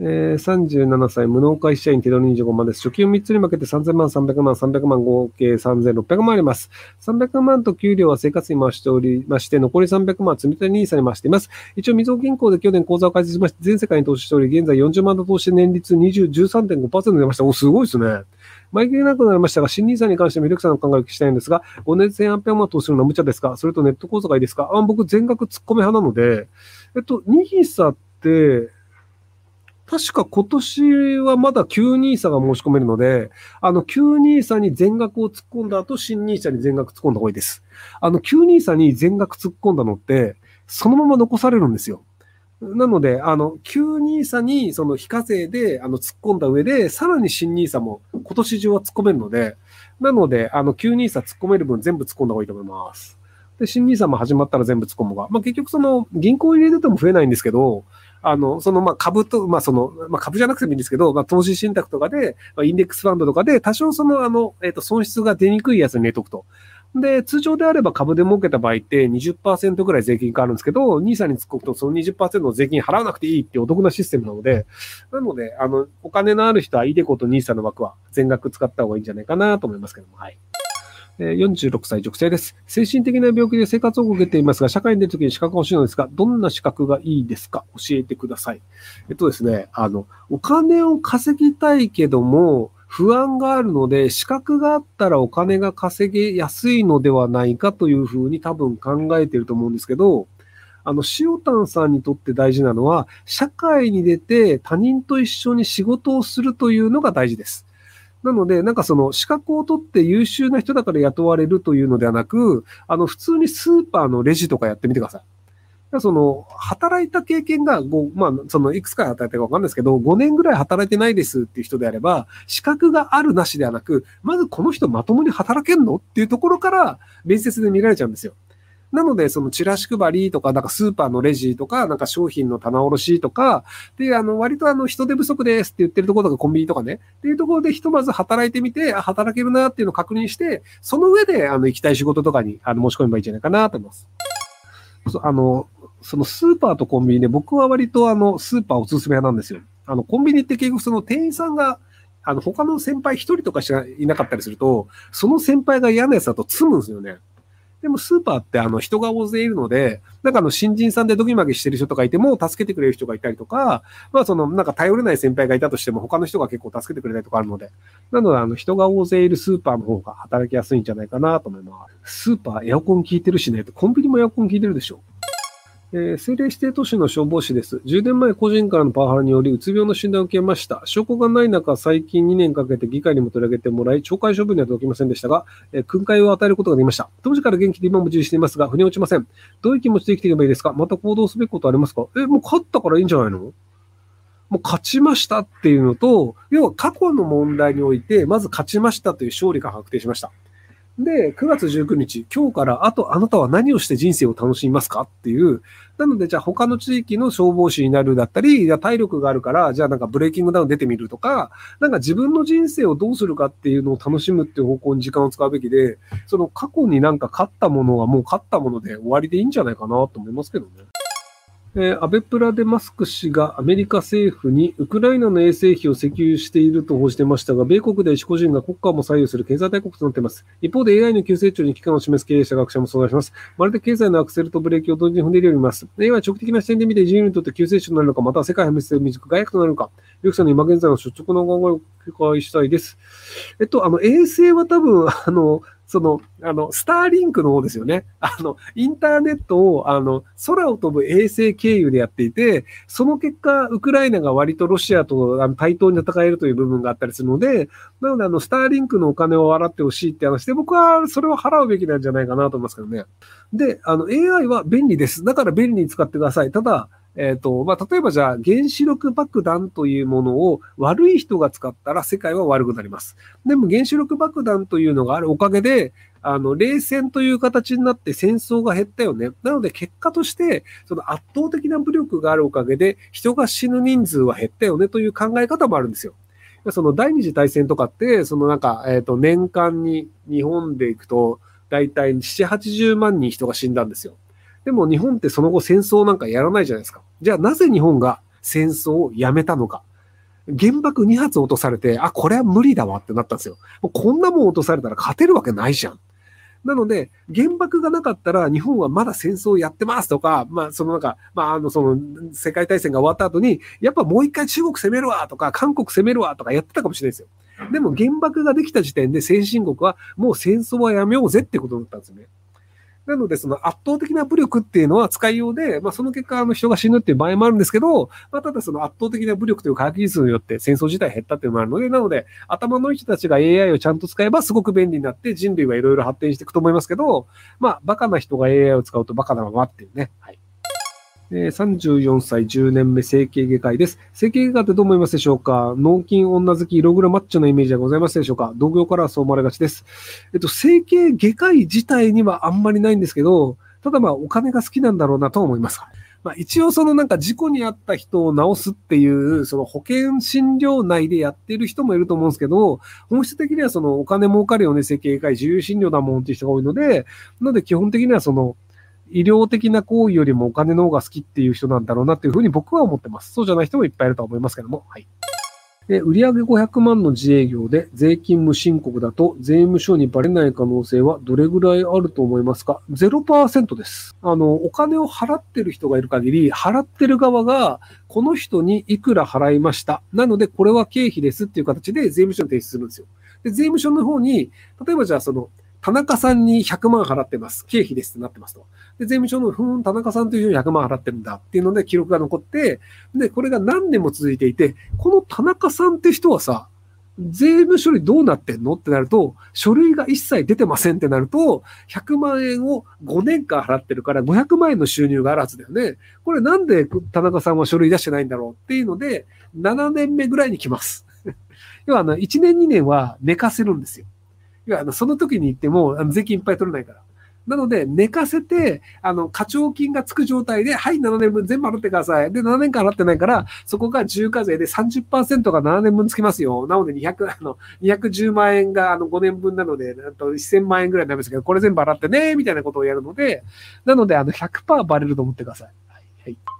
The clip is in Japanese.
えー、37歳、無能会社員、手取り25万です。初金を3つに分けて3000万、300万、300万、合計3600万あります。300万と給料は生活に回しておりまして、残り300万は積み立て NISA に回しています。一応、みずほ銀行で去年口座を開設しまして、全世界に投資しており、現在40万と投資年率20、13.5%出ました。お、すごいですね。毎回なくなりましたが、新 NISA に関してミルクさんの考えを聞きたいんですが、5年1800万投資するのは無茶ですか？それとネット口座がいいですか？あ僕、全額突っ込み派なので、えっと、NISA って、確か今年はまだ旧 NISA が申し込めるので、あの、旧 NISA に全額を突っ込んだ後、新 NISA に全額突っ込んだ方がいいです。あの、旧 NISA に全額突っ込んだのって、そのまま残されるんですよ。なので、あの、旧 NISA にその非課税であの突っ込んだ上で、さらに新 NISA も今年中は突っ込めるので、なので、あの、旧 NISA 突っ込める分全部突っ込んだ方がいいと思います。で、新 NISA も始まったら全部突っ込むが、まあ結局その銀行入れてても増えないんですけど、あの、その、まあ、株と、まあ、その、まあ、株じゃなくてもいいんですけど、まあ、投資信託とかで、まあ、インデックスファンドとかで、多少その、あの、えっ、ー、と、損失が出にくいやつに入れとくと。で、通常であれば株で儲けた場合って20%ぐらい税金かかるんですけど、NISA に突っ込むとその20%の税金払わなくていいっていうお得なシステムなので、なので、あの、お金のある人はイデコと NISA の枠は全額使った方がいいんじゃないかなと思いますけども、はい。46歳女性です。精神的な病気で生活を受けていますが、社会に出るときに資格が欲しいのですが、どんな資格がいいですか？教えてください。えっとですね、あの、お金を稼ぎたいけども、不安があるので、資格があったらお金が稼げやすいのではないかというふうに多分考えていると思うんですけど、あの、塩炭さんにとって大事なのは、社会に出て他人と一緒に仕事をするというのが大事です。なので、なんかその資格を取って優秀な人だから雇われるというのではなく、あの、普通にスーパーのレジとかやってみてください。その、働いた経験が5、まあ、その、いくつか働いたかわかんないですけど、5年ぐらい働いてないですっていう人であれば、資格があるなしではなく、まずこの人まともに働けんのっていうところから、面接で見られちゃうんですよ。なので、そのチラシ配りとか、なんかスーパーのレジとか、なんか商品の棚卸しとか、で、あの、割とあの、人手不足ですって言ってるところとかコンビニとかね、っていうところでひとまず働いてみて、あ、働けるなっていうのを確認して、その上で、あの、行きたい仕事とかに、あの、申し込めばいいんじゃないかなと思います。あの、そのスーパーとコンビニで、僕は割とあの、スーパーおすすめなんですよ。あの、コンビニって結局その店員さんが、あの、他の先輩一人とかしかいなかったりすると、その先輩が嫌なやつだと積むんですよね。でもスーパーってあの人が大勢いるので、なんかあの新人さんでドギマギしてる人とかいても助けてくれる人がいたりとか、まあそのなんか頼れない先輩がいたとしても他の人が結構助けてくれたりとかあるので、なのであの人が大勢いるスーパーの方が働きやすいんじゃないかなと思います。スーパーエアコン効いてるしね、コンビニもエアコン効いてるでしょ。えー、政令指定都市の消防士です。10年前、個人からのパワハラにより、うつ病の診断を受けました。証拠がない中、最近2年かけて議会にも取り上げてもらい、懲戒処分には届きませんでしたが、えー、訓戒を与えることができました。当時から元気で今も重視していますが、腑に落ちません。どういう気持ちで生きていけばいいですか？また行動すべきことありますか？え、もう勝ったからいいんじゃないの？もう勝ちましたっていうのと、要は過去の問題において、まず勝ちましたという勝利が確定しました。で、9月19日、今日からあとあなたは何をして人生を楽しみますかっていう、なのでじゃあ他の地域の消防士になるだったり、じゃ体力があるから、じゃあなんかブレイキングダウン出てみるとか、なんか自分の人生をどうするかっていうのを楽しむっていう方向に時間を使うべきで、その過去になんか勝ったものはもう勝ったもので終わりでいいんじゃないかなと思いますけどね。えー、アベプラでマスク氏がアメリカ政府にウクライナの衛生費を請求していると報じてましたが、米国で一個人が国家も左右する経済大国となっています。一方で AI の急成長に危機感を示す経営者、学者も相談します。まるで経済のアクセルとブレーキを同時に踏んでいるようにます。AI は長期的な視点で見て人類にとって急成長になるのか、または世界破滅で未熟外役となるのか、リュクさんの今現在の率直な考えをお伺いしたいです。えっと、あの、衛星は多分、あの、その、あの、スターリンクの方ですよね。あの、インターネットを、あの、空を飛ぶ衛星経由でやっていて、その結果、ウクライナが割とロシアとあの対等に戦えるという部分があったりするので、なので、あの、スターリンクのお金を払ってほしいって話で、僕はそれを払うべきなんじゃないかなと思いますけどね。で、あの、AI は便利です。だから便利に使ってください。ただ、えっ、ー、と、まあ、例えばじゃあ、原子力爆弾というものを悪い人が使ったら世界は悪くなります。でも原子力爆弾というのがあるおかげで、あの、冷戦という形になって戦争が減ったよね。なので結果として、その圧倒的な武力があるおかげで、人が死ぬ人数は減ったよねという考え方もあるんですよ。その第二次大戦とかって、そのなんか、えっ、ー、と、年間に日本で行くと、だいたい7、80万人人が死んだんですよ。でも日本ってその後戦争なんかやらないじゃないですか。じゃあなぜ日本が戦争をやめたのか。原爆2発落とされて、あ、これは無理だわってなったんですよ。もうこんなもん落とされたら勝てるわけないじゃん。なので、原爆がなかったら日本はまだ戦争をやってますとか、まあ、そのなんか、まあ、あの、その、世界大戦が終わった後に、やっぱもう一回中国攻めるわとか、韓国攻めるわとかやってたかもしれないですよ。でも原爆ができた時点で先進国はもう戦争はやめようぜってことだったんですよね。なので、その圧倒的な武力っていうのは使いようで、まあ、その結果、あの人が死ぬっていう場合もあるんですけど、まあ、ただその圧倒的な武力という科学技術によって戦争自体減ったっていうのもあるので、なので、頭のいい人たちが AI をちゃんと使えばすごく便利になって人類はいろいろ発展していくと思いますけど、まあ、バカな人が AI を使うとバカなままっていうね。はい。え34歳10年目整形外科医です。整形外科ってどう思いますでしょうか？脳筋女好き色黒マッチョのイメージはございますでしょうか？同業からはそう思われがちです。えっと、整形外科医自体にはあんまりないんですけど、ただまあお金が好きなんだろうなと思います。まあ一応そのなんか事故に遭った人を治すっていう、その保険診療内でやってる人もいると思うんですけど、本質的にはそのお金儲かるよね、整形外科医、自由診療だもんっていう人が多いので、なので基本的にはその、医療的な行為よりもお金の方が好きっていう人なんだろうなっていうふうに僕は思ってます。そうじゃない人もいっぱいいると思いますけども。はい。で、売上500万の自営業で税金無申告だと税務署にバレない可能性はどれぐらいあると思いますか ?0% です。あの、お金を払ってる人がいる限り、払ってる側が、この人にいくら払いました。なので、これは経費ですっていう形で税務署に提出するんですよ。で、税務署の方に、例えばじゃあその、田中さんに100万払ってます。経費ですってなってますと。で、税務署の、ふーん、田中さんという人に100万払ってるんだっていうので記録が残って、で、これが何年も続いていて、この田中さんって人はさ、税務処理どうなってんの？ってなると、書類が一切出てませんってなると、100万円を5年間払ってるから500万円の収入があるはずだよね。これなんで田中さんは書類出してないんだろう？っていうので、7年目ぐらいに来ます。要はあの、1年2年は寝かせるんですよ。要は、その時に行っても、税金いっぱい取れないから。なので、寝かせて、あの、課徴金がつく状態で、はい、7年分全部払ってください。で、7年間払ってないから、そこが重課税で30%が7年分つきますよ。なので、200、あの、210万円が、あの、5年分なので、あと1000万円ぐらいになるんですけど、これ全部払ってね、みたいなことをやるので、なので、あの、100%バレると思ってください。はい。はい